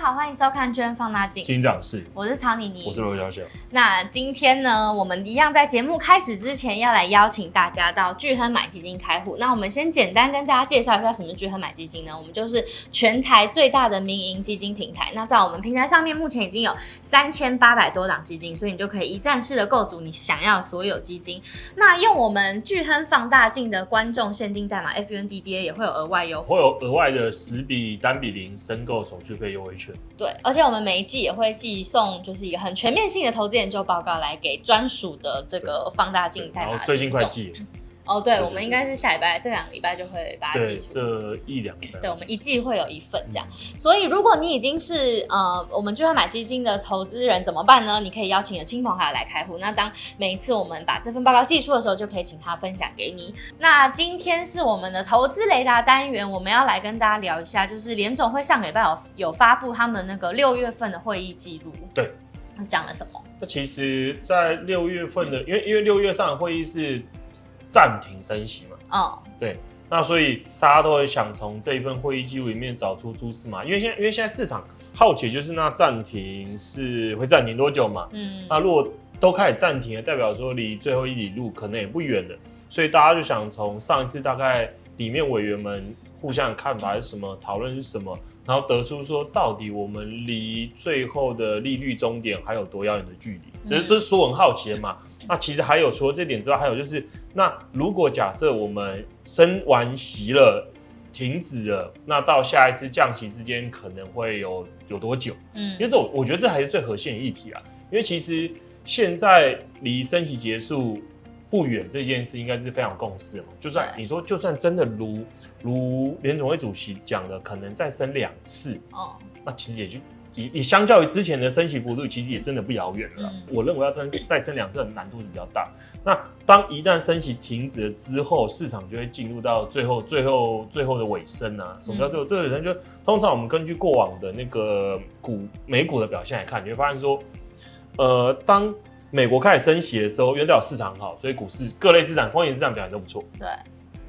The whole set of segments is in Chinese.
好，欢迎收看《巨亨放大镜》。金长是，我是曹妮妮，我是罗小小。那今天呢，我们一样在节目开始之前，要来邀请大家到巨亨买基金开户。那我们先简单跟大家介绍一下什么巨亨买基金呢？我们就是全台最大的民营基金平台。那在我们平台上面，目前已经有三千八百多档基金，所以你就可以一站式的购足你想要所有基金。那用我们巨亨放大镜的观众限定代码 FUNDDA 也会有额外优惠，会有额外的十比单比零申购手续费优惠券。对，而且我们每一季也会寄送，就是一个很全面性的投资研究报告来给专属的这个放大镜代码。最近快寄。哦，对，我们应该是下礼拜这两个礼拜就会把它寄出。这一两个礼拜。对，我们一季会有一份这样。所以，如果你已经是呃，我们就要买基金的投资人，怎么办呢？你可以邀请你的亲朋好友来开户。那当每一次我们把这份报告寄出的时候，就可以请他分享给你。那今天是我们的投资雷达单元，我们要来跟大家聊一下，就是联总会上礼拜有有发布他们那个六月份的会议记录。对。他讲了什么？那其实，在六月份的，因为因为六月上的会议是。暂停升息嘛？哦，oh. 对，那所以大家都会想从这一份会议记录里面找出蛛丝嘛，因为现在因为现在市场好奇就是那暂停是会暂停多久嘛？嗯，那如果都开始暂停了，代表说离最后一里路可能也不远了，所以大家就想从上一次大概里面委员们互相的看法是什么，讨论是什么，然后得出说到底我们离最后的利率终点还有多遥远的距离，只是这是说很好奇的嘛。那其实还有除了这点之外，还有就是，那如果假设我们升完息了，停止了，那到下一次降息之间可能会有有多久？嗯，因为这我觉得这还是最核心的议题啊。因为其实现在离升息结束不远，这件事应该是非常共识嘛。就算你说，就算真的如如联总会主席讲的，可能再升两次，哦，那其实也就。你你相较于之前的升息幅度，其实也真的不遥远了。嗯、我认为要升再升两次的难度是比较大。那当一旦升息停止了之后，市场就会进入到最后最后最后的尾声啊。什么叫最后最后尾声？就通常我们根据过往的那个股美股的表现来看，你会发现说，呃，当美国开始升息的时候，因为代表市场好，所以股市各类资产、风险资产表现都不错。对。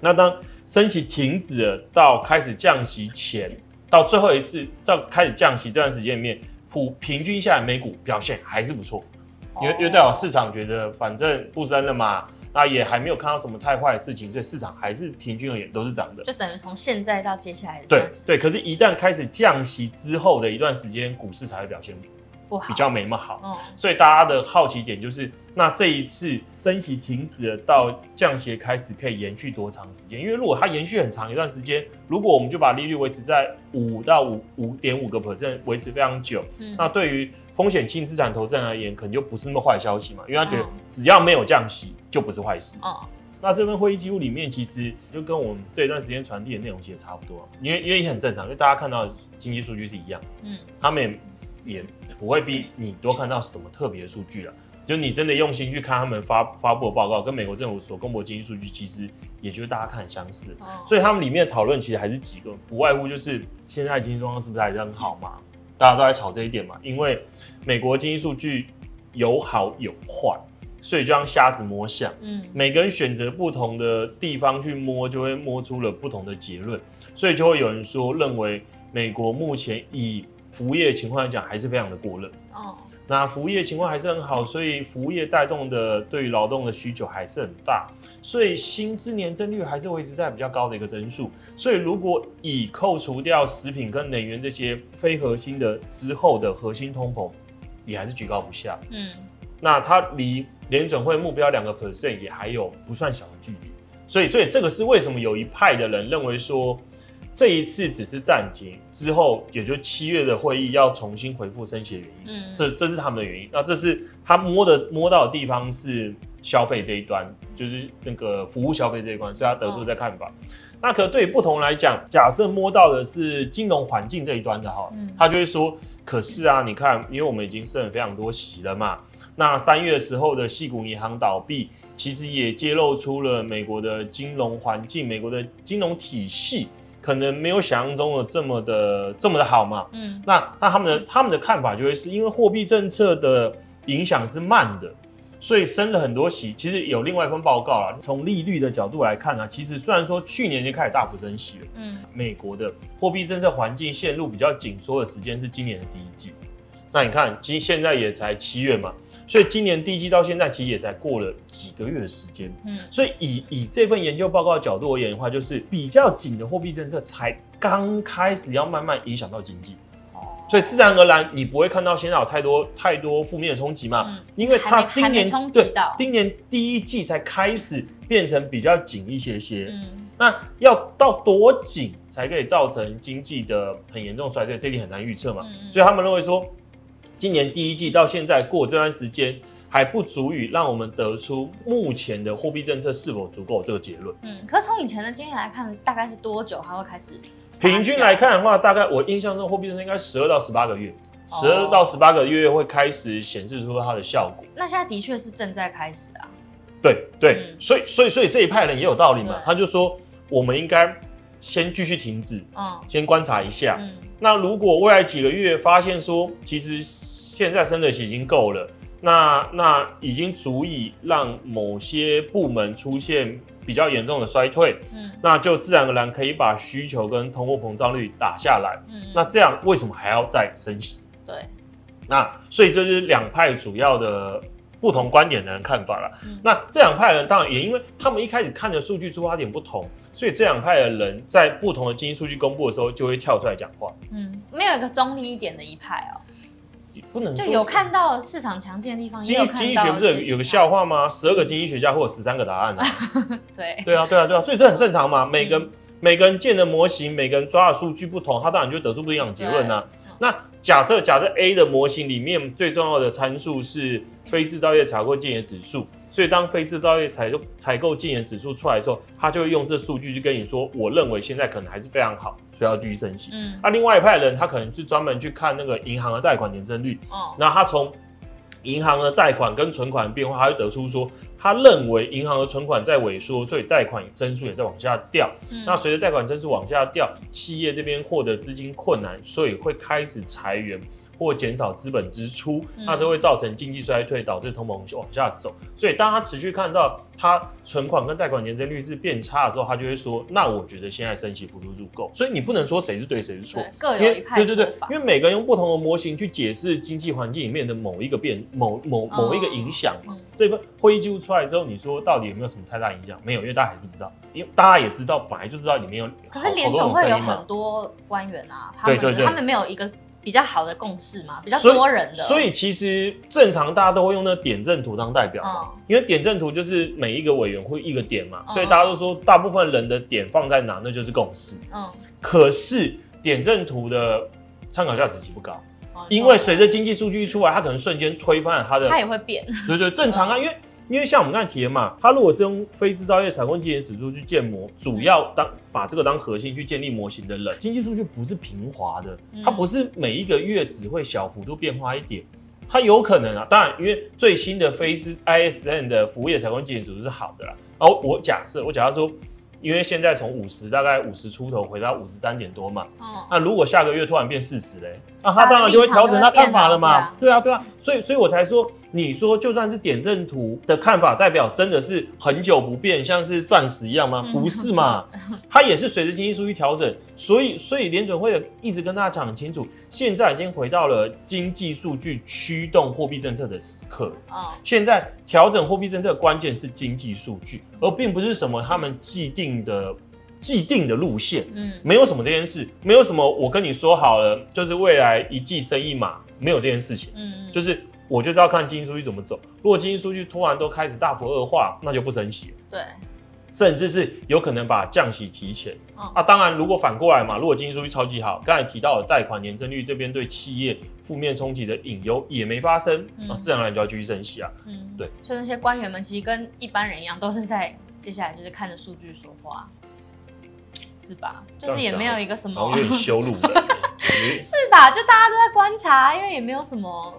那当升息停止了到开始降息前。到最后一次到开始降息这段时间里面，普平均下来美股表现还是不错，因为因为代表市场觉得反正不升了嘛，那也还没有看到什么太坏的事情，所以市场还是平均而言都是涨的。就等于从现在到接下来的对对，可是，一旦开始降息之后的一段时间，股市才会表现比较没那么好，嗯所以大家的好奇点就是，那这一次升息停止了到降息开始，可以延续多长时间？因为如果它延续很长一段时间，如果我们就把利率维持在五到五五点五个 percent，维持非常久，嗯、那对于风险性资产投资人而言，可能就不是那么坏消息嘛，因为他觉得只要没有降息，就不是坏事。哦、那这份会议记录里面，其实就跟我们这一段时间传递的内容其实差不多，因为因为也很正常，因为大家看到的经济数据是一样，嗯，他们也。不会比你多看到什么特别的数据了，就你真的用心去看他们发发布的报告，跟美国政府所公布的经济数据，其实也就是大家看相似。所以他们里面的讨论其实还是几个，不外乎就是现在经济状况是不是还是很好嘛？大家都在吵这一点嘛。因为美国经济数据有好有坏，所以就像瞎子摸象，嗯，每个人选择不同的地方去摸，就会摸出了不同的结论。所以就会有人说，认为美国目前以服务业情况来讲，还是非常的过热哦。那服务业情况还是很好，所以服务业带动的对于劳动的需求还是很大，所以薪资年增率还是维持在比较高的一个增速。所以如果以扣除掉食品跟能源这些非核心的之后的核心通膨，也还是居高不下。嗯，那它离联准会目标两个 percent 也还有不算小的距离。所以，所以这个是为什么有一派的人认为说。这一次只是暂停，之后也就七月的会议要重新回复升息的原因。嗯，这这是他们的原因。那这是他摸的摸到的地方是消费这一端，就是那个服务消费这一关，所以他得出这看法。哦、那可对于不同来讲，假设摸到的是金融环境这一端的哈，嗯、他就会说，可是啊，你看，因为我们已经升了非常多息了嘛，那三月时候的系股银行倒闭，其实也揭露出了美国的金融环境，美国的金融体系。可能没有想象中的这么的这么的好嘛？嗯，那那他们的他们的看法就会是因为货币政策的影响是慢的，所以升了很多息。其实有另外一份报告啊，从利率的角度来看呢、啊，其实虽然说去年就开始大幅升息了，嗯，美国的货币政策环境陷入比较紧缩的时间是今年的第一季。那你看，今现在也才七月嘛，所以今年第一季到现在其实也才过了几个月的时间，嗯，所以以以这份研究报告的角度而言的话，就是比较紧的货币政策才刚开始要慢慢影响到经济。所以自然而然，你不会看到现在有太多太多负面的冲击嘛？嗯，因为它今年对今年第一季才开始变成比较紧一些些。嗯，那要到多紧才可以造成经济的很严重衰退？这里很难预测嘛。嗯，所以他们认为说，今年第一季到现在过这段时间还不足以让我们得出目前的货币政策是否足够这个结论。嗯，可是从以前的经验来看，大概是多久它会开始？平均来看的话，大概我印象中货币政策应该十二到十八个月，十二到十八个月会开始显示出它的效果。那现在的确是正在开始啊。对对，嗯、所以所以所以这一派人也有道理嘛，他就说我们应该先继续停止，嗯，先观察一下。嗯、那如果未来几个月发现说，其实现在升的息已经够了，那那已经足以让某些部门出现。比较严重的衰退，嗯，那就自然而然可以把需求跟通货膨胀率打下来，嗯，那这样为什么还要再升息？对，那所以这是两派主要的不同观点的人看法了。嗯，那这两派人当然也因为他们一开始看的数据出发点不同，所以这两派的人在不同的经济数据公布的时候就会跳出来讲话。嗯，没有一个中立一点的一派哦。不能就有看到市场强劲的地方。经济经济学不是有有个笑话吗？十二个经济学家或者十三个答案啊。对对啊对啊对啊，所以这很正常嘛。每个、嗯、每个人建的模型，每个人抓的数据不同，他当然就得出不一样的结论啊。那假设假设 A 的模型里面最重要的参数是非制造业采购经理指数。所以，当非制造业采购采购经理指数出来的时候，他就会用这数据去跟你说，我认为现在可能还是非常好，所以要继续升息。嗯，那、啊、另外一派人，他可能是专门去看那个银行的贷款年增率。哦，那他从银行的贷款跟存款的变化，他会得出说，他认为银行的存款在萎缩，所以贷款增速也在往下掉。嗯，那随着贷款增速往下掉，企业这边获得资金困难，所以会开始裁员。或减少资本支出，那这会造成经济衰退，导致通膨往下走。所以，当他持续看到他存款跟贷款年增率是变差的时候，他就会说：“那我觉得现在升息幅度足够。”所以你不能说谁是对谁是错，各有一派。对对对，因为每个人用不同的模型去解释经济环境里面的某一个变、某某某一个影响嘛。这份会议记录出来之后，你说到底有没有什么太大影响？没有，因为大家还不知道。因为大家也知道，本来就知道里面有。可是联总会有很多官员啊，他们他们没有一个。比较好的共识嘛，比较多人的，所以，其实正常大家都会用那个点阵图当代表，嗯，因为点阵图就是每一个委员会一个点嘛，嗯，所以大家都说大部分人的点放在哪，那就是共识。嗯，可是点阵图的参考价值极不高，嗯，因为随着经济数据一出来，它可能瞬间推翻了它的，它也会变。对对，正常啊，因为。因为像我们刚才提的嘛，它如果是用非制造业采购经理指数去建模，主要当把这个当核心去建立模型的人，经济数据不是平滑的，它不是每一个月只会小幅度变化一点，它有可能啊。当然，因为最新的非资 ISM 的服务业采购经理指数是好的啦。然后我假设，我假设说。因为现在从五十大概五十出头回到五十三点多嘛，哦，那如果下个月突然变四十嘞，那他当然就会调整他看法了嘛，对啊对啊，所以所以我才说，你说就算是点阵图的看法代表真的是很久不变，像是钻石一样吗？不是嘛，它也是随着经济数据调整，所以所以联准会一直跟大家讲很清楚，现在已经回到了经济数据驱动货币政策的时刻，哦，现在调整货币政策的关键是经济数据，而并不是什么他们既定。的既定的路线，嗯，没有什么这件事，没有什么我跟你说好了，就是未来一季生一码，没有这件事情，嗯，就是我就知道看经济数据怎么走。如果经济数据突然都开始大幅恶化，那就不升息了，对，甚至是有可能把降息提前。哦、啊，当然如果反过来嘛，如果经济数据超级好，刚才提到的贷款年增率这边对企业负面冲击的隐忧也没发生，嗯、啊，自然而然就要继续升息啊，嗯，对。所以那些官员们其实跟一般人一样，都是在。接下来就是看着数据说话，是吧？就是也没有一个什么有点羞辱的，是吧？就大家都在观察，因为也没有什么。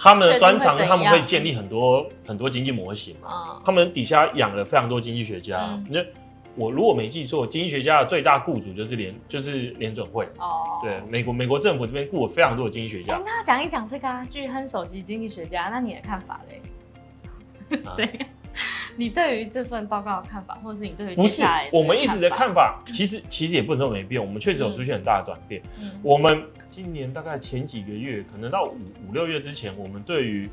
他们的专长，他们会建立很多很多经济模型嘛。嗯、他们底下养了非常多经济学家。那、嗯、我如果没记错，经济学家的最大雇主就是联就是联准会。哦，对，美国美国政府这边雇了非常多的经济学家。欸、那讲一讲这个啊，巨亨首席经济学家，那你的看法嘞？对、啊。你对于这份报告的看法，或者是你对于接下来不是我们一直的看法，其实其实也不能说没变，我们确实有出现很大的转变。嗯，我们今年大概前几个月，可能到五五六月之前，我们对于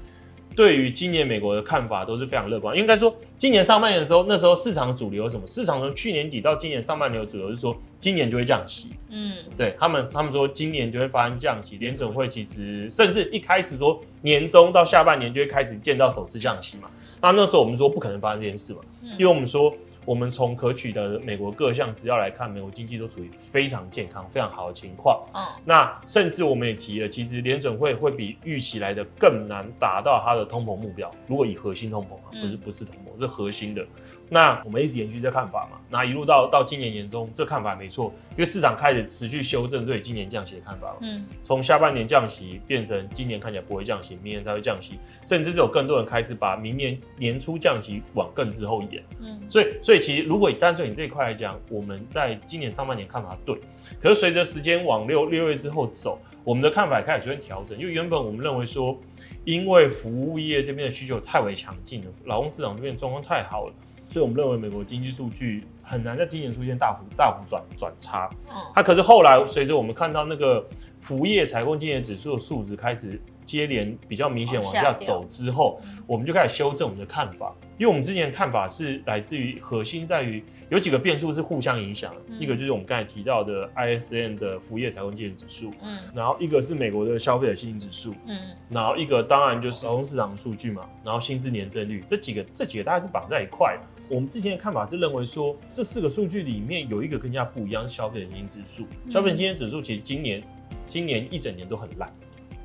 对于今年美国的看法都是非常乐观。应该说，今年上半年的时候，那时候市场主流什么？市场从去年底到今年上半年的主流是说，今年就会降息。嗯，对他们，他们说今年就会发生降息。联准会其实甚至一开始说年中到下半年就会开始见到首次降息嘛。那那时候我们说不可能发生这件事嘛，因为我们说。我们从可取的美国各项资料来看，美国经济都处于非常健康、非常好的情况。嗯，那甚至我们也提了，其实联准会会比预期来的更难达到它的通膨目标。如果以核心通膨啊，不是不是通膨，是核心的。那我们一直延续这看法嘛，那一路到到今年年中，这看法没错，因为市场开始持续修正对今年降息的看法了。嗯，从下半年降息变成今年看起来不会降息，明年才会降息，甚至是有更多人开始把明年年初降息往更之后延。嗯，所以所以其实如果以单纯以这一块来讲，我们在今年上半年看法对，可是随着时间往六六月之后走，我们的看法也开始出现调整，因为原本我们认为说，因为服务业这边的需求太为强劲了，劳工市场这边状况太好了。所以我们认为美国经济数据很难在今年出现大幅大幅转转差。嗯，它可是后来随着我们看到那个服务业采购经理指数的数值开始接连比较明显往下走之后，我们就开始修正我们的看法。因为我们之前的看法是来自于核心在于有几个变数是互相影响，一个就是我们刚才提到的 ISM 的服务业采购经理指数，嗯，然后一个是美国的消费者信心指数，嗯，然后一个当然就是劳动市场数据嘛，然后薪资年增率这几个这几个大概是绑在一块的。我们之前的看法是认为说，这四个数据里面有一个更加不一样，是消费者信心指数。消费者信心指数其实今年今年一整年都很烂，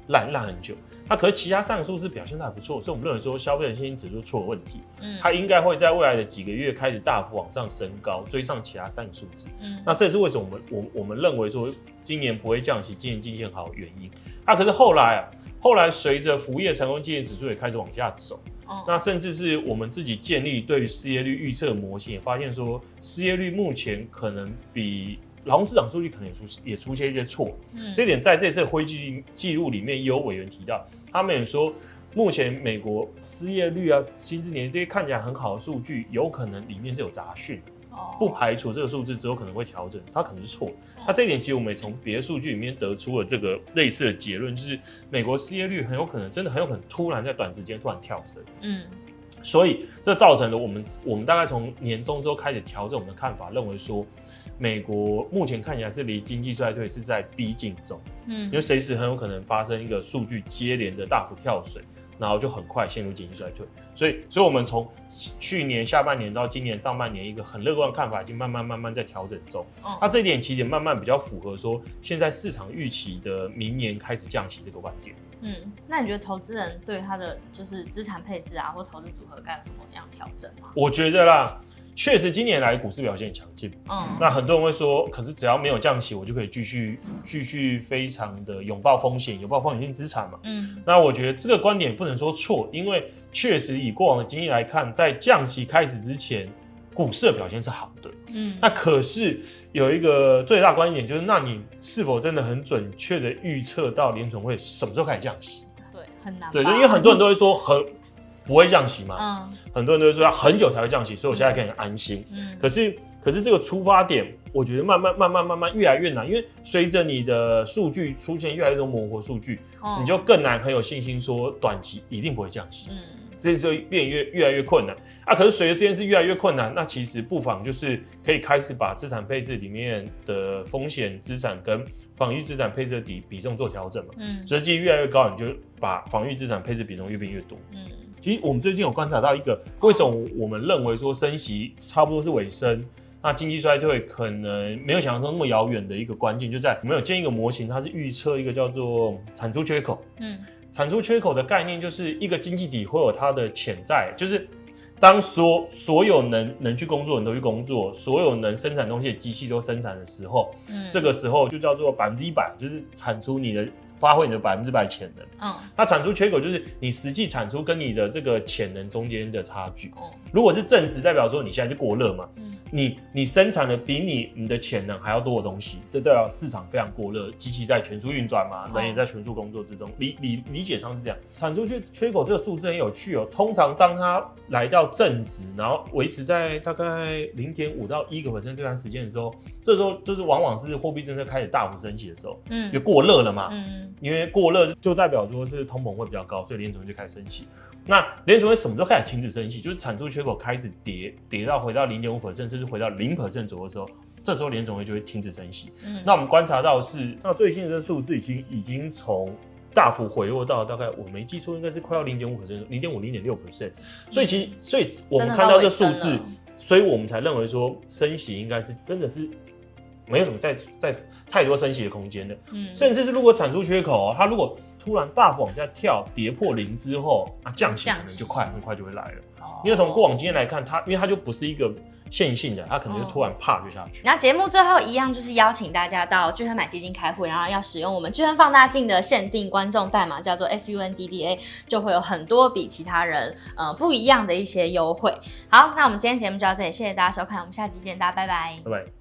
烂烂很久。那可是其他三个数字表现的还不错，所以我们认为说消费者信心指数出了问题。嗯，它应该会在未来的几个月开始大幅往上升高，追上其他三个数字。嗯，那这也是为什么我们我我们认为说今年不会降息，今年经济很好的原因。那可是后来啊，后来随着服务业成功经验指数也开始往下走。那甚至是我们自己建立对于失业率预测模型，也发现说失业率目前可能比劳动市场数据可能也出也出现一些错。嗯，这点在这次会议记录里面也有委员提到，他们也说目前美国失业率啊、薪资年这些看起来很好的数据，有可能里面是有杂讯。哦不排除这个数字之后可能会调整，它可能是错。那这一点其实我们也从别的数据里面得出了这个类似的结论，就是美国失业率很有可能真的很有可能突然在短时间突然跳升。嗯，所以这造成了我们我们大概从年终之后开始调整我们的看法，认为说美国目前看起来是离经济衰退是在逼近中。嗯，因为随时很有可能发生一个数据接连的大幅跳水。然后就很快陷入经济衰退，所以，所以我们从去年下半年到今年上半年，一个很乐观的看法已经慢慢慢慢在调整中。哦，那这一点其实也慢慢比较符合说，现在市场预期的明年开始降息这个观点。嗯，那你觉得投资人对他的就是资产配置啊，或投资组合该有什么样调整吗？我觉得啦。确实，今年来股市表现很强劲。嗯，那很多人会说，可是只要没有降息，我就可以继续继续非常的拥抱风险，拥抱风险性资产嘛。嗯，那我觉得这个观点不能说错，因为确实以过往的经验来看，在降息开始之前，股市的表现是好的。嗯，那可是有一个最大观点就是，那你是否真的很准确的预测到联总会什么时候开始降息？对，很难。对，因为很多人都会说很。不会降息嘛？嗯，很多人都会说要很久才会降息，所以我现在可以很安心。嗯，可是可是这个出发点，我觉得慢慢慢慢慢慢越来越难，因为随着你的数据出现越来越多模糊数据，你就更难很有信心说短期一定不会降息。嗯，这时候变越越来越困难啊。可是随着这件事越来越困难，那其实不妨就是可以开始把资产配置里面的风险资产跟防御资产配置的比比重做调整嘛。嗯，所以基越来越高，你就把防御资产配置比重越变越多。嗯。其实我们最近有观察到一个，为什么我们认为说升息差不多是尾声，那经济衰退可能没有想象中那么遥远的一个关键，就在我们有建一个模型，它是预测一个叫做产出缺口。嗯，产出缺口的概念就是一个经济体会有它的潜在，就是当所所有能能去工作的人都去工作，所有能生产东西的机器都生产的时候，嗯，这个时候就叫做百分之一百，就是产出你的。发挥你的百分之百潜能。嗯，那产出缺口就是你实际产出跟你的这个潜能中间的差距。嗯，如果是正值，代表说你现在是过热嘛。嗯，你你生产的比你你的潜能还要多的东西，这代表市场非常过热，机器在全速运转嘛，人也在全速工作之中。理理理解上是这样，产出缺缺口这个数字很有趣哦。通常当它来到正值，然后维持在大概零点五到一个 percent 这段时间的时候，这时候就是往往是货币政策开始大幅升息的时候，嗯，就过热了嘛，嗯，因为过热就代表说是通膨会比较高，所以联储会就开始升息。那联储会什么时候开始停止升息？就是产出缺口开始跌跌到回到零点五 percent，甚至回到零 percent 左右的时候，这时候联准会就会停止升息。嗯，那我们观察到是，那最新的这数字已经已经从大幅回落到大概我没记错，应该是快要零点五 percent，零点五零点六 percent。所以其实，所以我们看到这数字，所以我们才认为说升息应该是真的是没有什么再再太多升息的空间的。嗯，甚至是如果产出缺口，它如果突然大幅往下跳，跌破零之后，那降息可能就快，很快就会来了。哦、因为从过往经验来看，它因为它就不是一个线性的，它可能就突然啪就下去。那节目最后一样就是邀请大家到聚亨买基金开户，然后要使用我们聚亨放大镜的限定观众代码，叫做 FUNDDA，就会有很多比其他人呃不一样的一些优惠。好，那我们今天节目就到这里，谢谢大家收看，我们下期见，大家拜拜。拜拜。